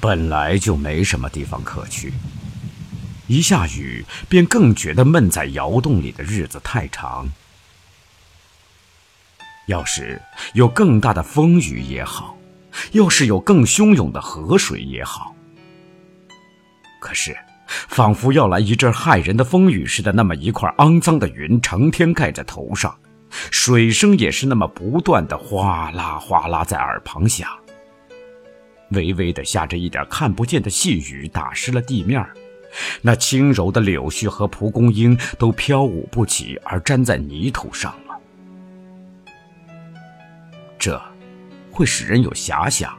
本来就没什么地方可去，一下雨便更觉得闷在窑洞里的日子太长。要是有更大的风雨也好，要是有更汹涌的河水也好。可是，仿佛要来一阵骇人的风雨似的，那么一块肮脏的云成天盖在头上，水声也是那么不断的哗啦哗啦在耳旁响。微微的下着一点看不见的细雨，打湿了地面那轻柔的柳絮和蒲公英都飘舞不起，而粘在泥土上了。这，会使人有遐想，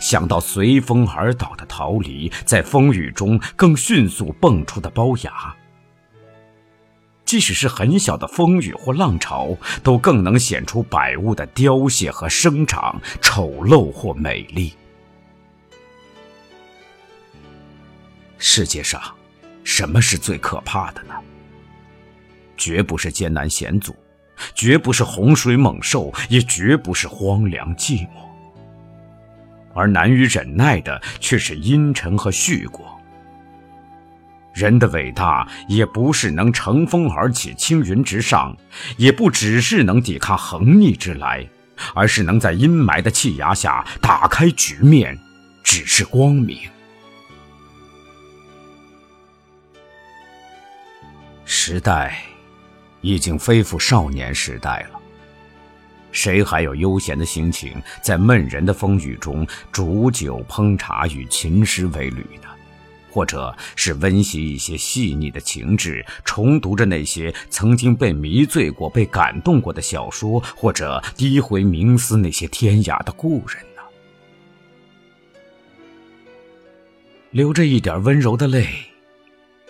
想到随风而倒的桃李，在风雨中更迅速蹦出的包芽。即使是很小的风雨或浪潮，都更能显出百物的凋谢和生长，丑陋或美丽。世界上，什么是最可怕的呢？绝不是艰难险阻，绝不是洪水猛兽，也绝不是荒凉寂寞。而难于忍耐的，却是阴沉和虚过。人的伟大，也不是能乘风而起，青云直上，也不只是能抵抗横逆之来，而是能在阴霾的气压下打开局面，只是光明。时代已经恢复少年时代了，谁还有悠闲的心情在闷人的风雨中煮酒烹茶与琴诗为侣呢？或者是温习一些细腻的情致，重读着那些曾经被迷醉过、被感动过的小说，或者低回冥思那些天涯的故人呢？流着一点温柔的泪，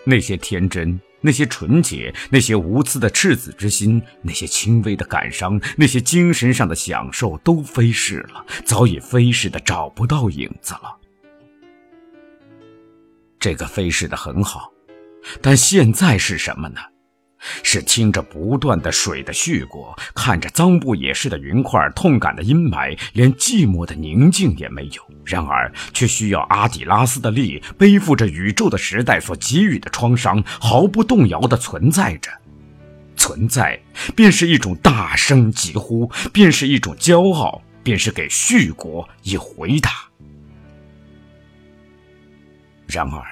那些天真。那些纯洁、那些无私的赤子之心，那些轻微的感伤，那些精神上的享受，都飞逝了，早已飞逝的找不到影子了。这个飞逝的很好，但现在是什么呢？是听着不断的水的絮过，看着脏不也是的云块，痛感的阴霾，连寂寞的宁静也没有。然而，却需要阿底拉斯的力，背负着宇宙的时代所给予的创伤，毫不动摇地存在着。存在，便是一种大声疾呼，便是一种骄傲，便是给续国以回答。然而，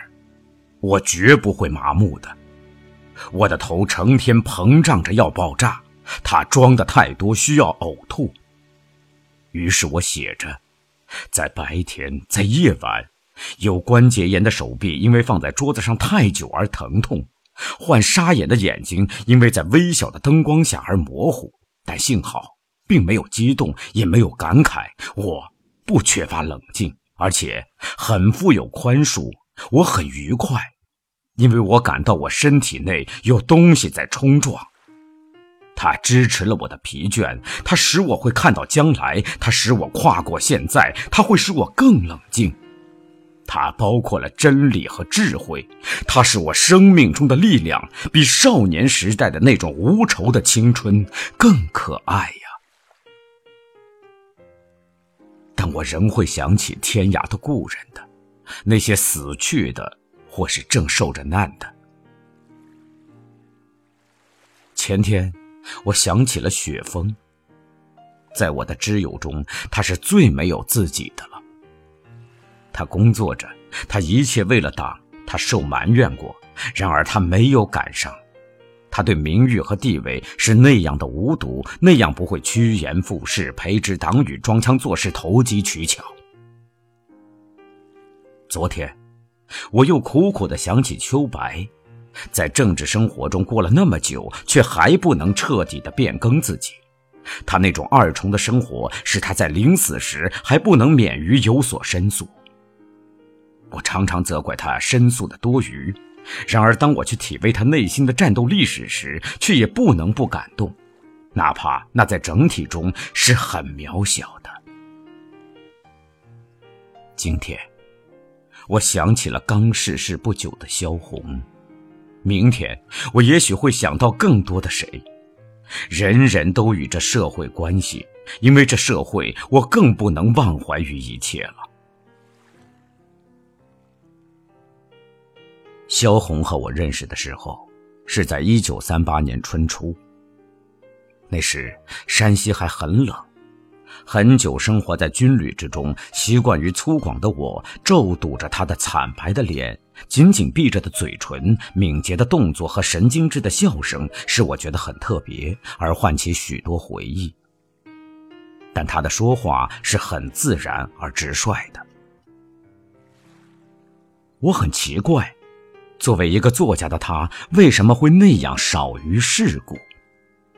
我绝不会麻木的。我的头成天膨胀着要爆炸，它装的太多，需要呕吐。于是我写着，在白天，在夜晚，有关节炎的手臂因为放在桌子上太久而疼痛，患沙眼的眼睛因为在微小的灯光下而模糊。但幸好，并没有激动，也没有感慨。我不缺乏冷静，而且很富有宽恕。我很愉快。因为我感到我身体内有东西在冲撞，它支持了我的疲倦，它使我会看到将来，它使我跨过现在，它会使我更冷静，它包括了真理和智慧，它是我生命中的力量，比少年时代的那种无愁的青春更可爱呀。但我仍会想起天涯的故人的，那些死去的。或是正受着难的。前天，我想起了雪峰。在我的知友中，他是最没有自己的了。他工作着，他一切为了党，他受埋怨过，然而他没有赶上。他对名誉和地位是那样的无睹，那样不会趋炎附势、培植党羽、装腔作势、投机取巧。昨天。我又苦苦地想起秋白，在政治生活中过了那么久，却还不能彻底地变更自己。他那种二重的生活，使他在临死时还不能免于有所申诉。我常常责怪他申诉的多余，然而当我去体味他内心的战斗历史时，却也不能不感动，哪怕那在整体中是很渺小的。今天。我想起了刚逝世不久的萧红，明天我也许会想到更多的谁。人人都与这社会关系，因为这社会，我更不能忘怀于一切了。萧红和我认识的时候，是在一九三八年春初。那时山西还很冷，很久生活在军旅之中，习惯于粗犷的我，皱堵着他的惨白的脸，紧紧闭着的嘴唇，敏捷的动作和神经质的笑声，使我觉得很特别，而唤起许多回忆。但他的说话是很自然而直率的，我很奇怪，作为一个作家的他，为什么会那样少于世故？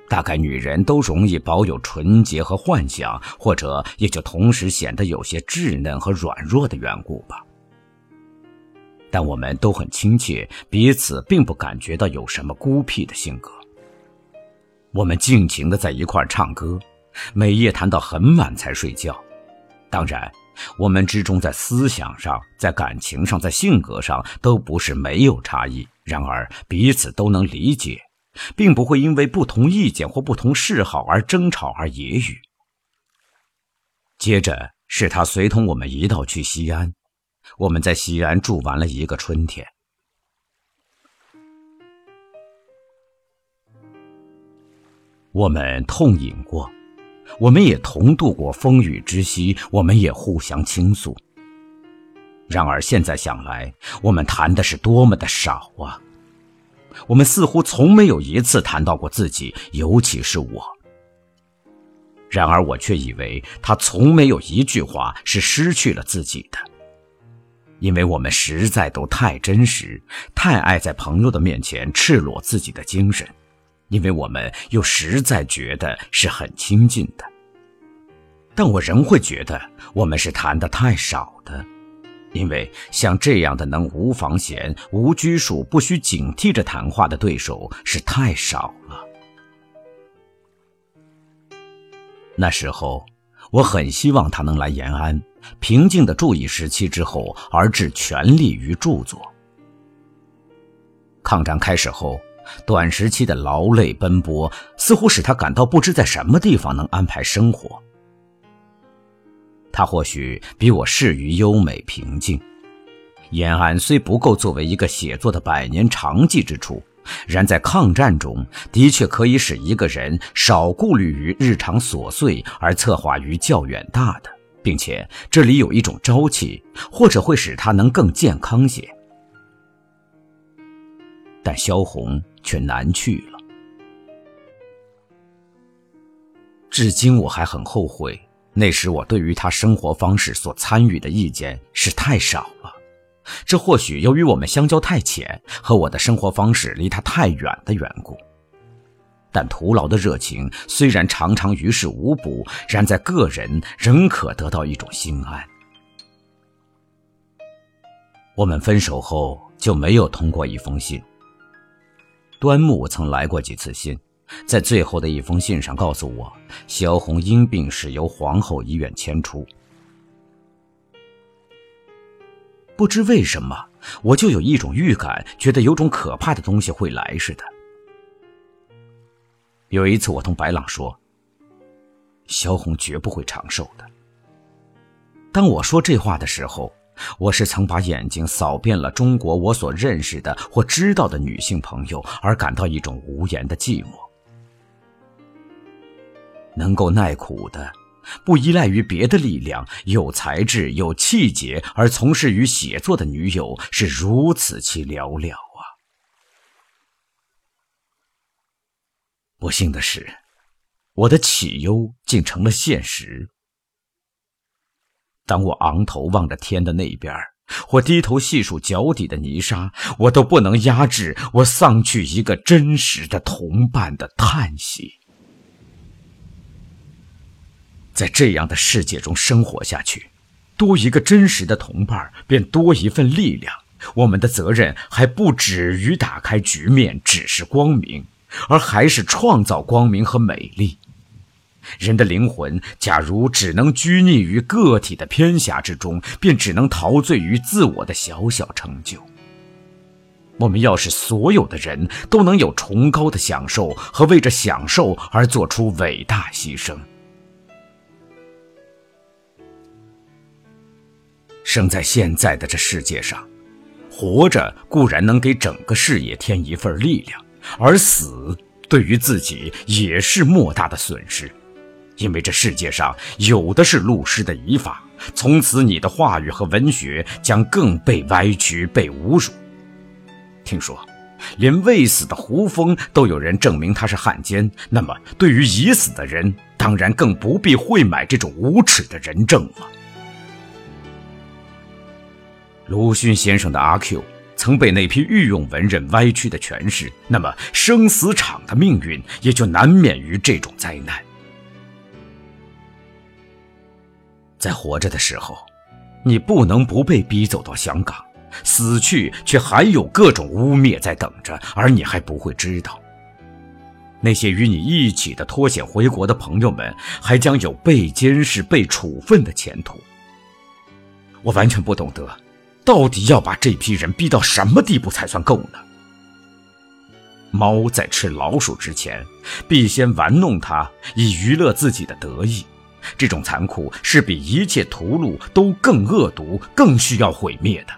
大概女人都容易保有纯洁和幻想，或者也就同时显得有些稚嫩和软弱的缘故吧。但我们都很亲切，彼此并不感觉到有什么孤僻的性格。我们尽情的在一块唱歌，每夜谈到很晚才睡觉。当然，我们之中在思想上、在感情上、在性格上都不是没有差异，然而彼此都能理解。并不会因为不同意见或不同嗜好而争吵而揶揄。接着是他随同我们一道去西安，我们在西安住完了一个春天。我们痛饮过，我们也同度过风雨之夕，我们也互相倾诉。然而现在想来，我们谈的是多么的少啊！我们似乎从没有一次谈到过自己，尤其是我。然而，我却以为他从没有一句话是失去了自己的，因为我们实在都太真实，太爱在朋友的面前赤裸自己的精神，因为我们又实在觉得是很亲近的。但我仍会觉得我们是谈的太少的。因为像这样的能无防闲、无拘束、不需警惕着谈话的对手是太少了。那时候，我很希望他能来延安，平静的注意时期之后，而致全力于著作。抗战开始后，短时期的劳累奔波，似乎使他感到不知在什么地方能安排生活。他或许比我适于优美平静。延安虽不够作为一个写作的百年长记之处，然在抗战中的确可以使一个人少顾虑于日常琐碎，而策划于较远大的，并且这里有一种朝气，或者会使他能更健康些。但萧红却难去了，至今我还很后悔。那时我对于他生活方式所参与的意见是太少了，这或许由于我们相交太浅和我的生活方式离他太远的缘故。但徒劳的热情虽然常常于事无补，然在个人仍可得到一种心安。我们分手后就没有通过一封信。端木曾来过几次信。在最后的一封信上告诉我，萧红因病是由皇后医院迁出。不知为什么，我就有一种预感，觉得有种可怕的东西会来似的。有一次，我同白朗说：“萧红绝不会长寿的。”当我说这话的时候，我是曾把眼睛扫遍了中国我所认识的或知道的女性朋友，而感到一种无言的寂寞。能够耐苦的，不依赖于别的力量，有才智、有气节而从事于写作的女友是如此其寥寥啊！不幸的是，我的杞忧竟成了现实。当我昂头望着天的那边，或低头细数脚底的泥沙，我都不能压制我丧去一个真实的同伴的叹息。在这样的世界中生活下去，多一个真实的同伴，便多一份力量。我们的责任还不止于打开局面，只是光明，而还是创造光明和美丽。人的灵魂，假如只能拘泥于个体的偏狭之中，便只能陶醉于自我的小小成就。我们要使所有的人都能有崇高的享受和为着享受而做出伟大牺牲。生在现在的这世界上，活着固然能给整个事业添一份力量，而死对于自己也是莫大的损失，因为这世界上有的是路师的遗法，从此你的话语和文学将更被歪曲、被侮辱。听说。连未死的胡风都有人证明他是汉奸，那么对于已死的人，当然更不必会买这种无耻的人证了。鲁迅先生的阿 Q 曾被那批御用文人歪曲的诠释，那么生死场的命运也就难免于这种灾难。在活着的时候，你不能不被逼走到香港。死去，却还有各种污蔑在等着，而你还不会知道。那些与你一起的脱险回国的朋友们，还将有被监视、被处分的前途。我完全不懂得，到底要把这批人逼到什么地步才算够呢？猫在吃老鼠之前，必先玩弄它，以娱乐自己的得意。这种残酷是比一切屠戮都更恶毒、更需要毁灭的。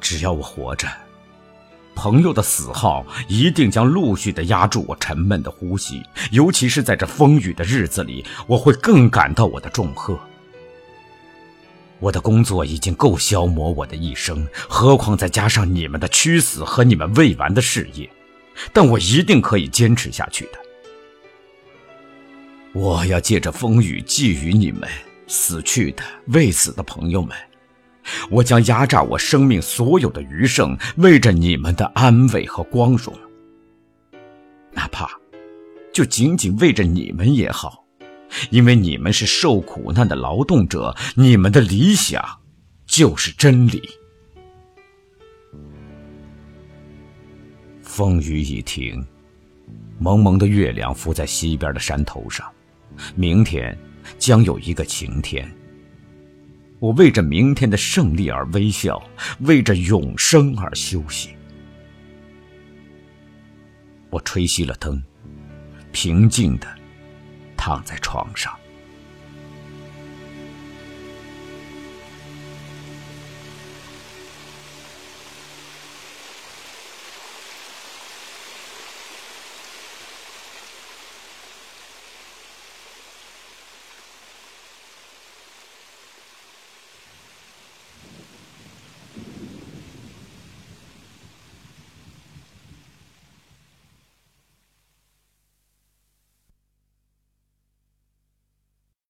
只要我活着，朋友的死号一定将陆续的压住我沉闷的呼吸。尤其是在这风雨的日子里，我会更感到我的重荷。我的工作已经够消磨我的一生，何况再加上你们的屈死和你们未完的事业，但我一定可以坚持下去的。我要借着风雨寄予你们死去的、未死的朋友们。我将压榨我生命所有的余剩，为着你们的安慰和光荣，哪怕就仅仅为着你们也好，因为你们是受苦难的劳动者，你们的理想就是真理。风雨已停，蒙蒙的月亮浮在西边的山头上，明天将有一个晴天。我为着明天的胜利而微笑，为着永生而休息。我吹熄了灯，平静的躺在床上。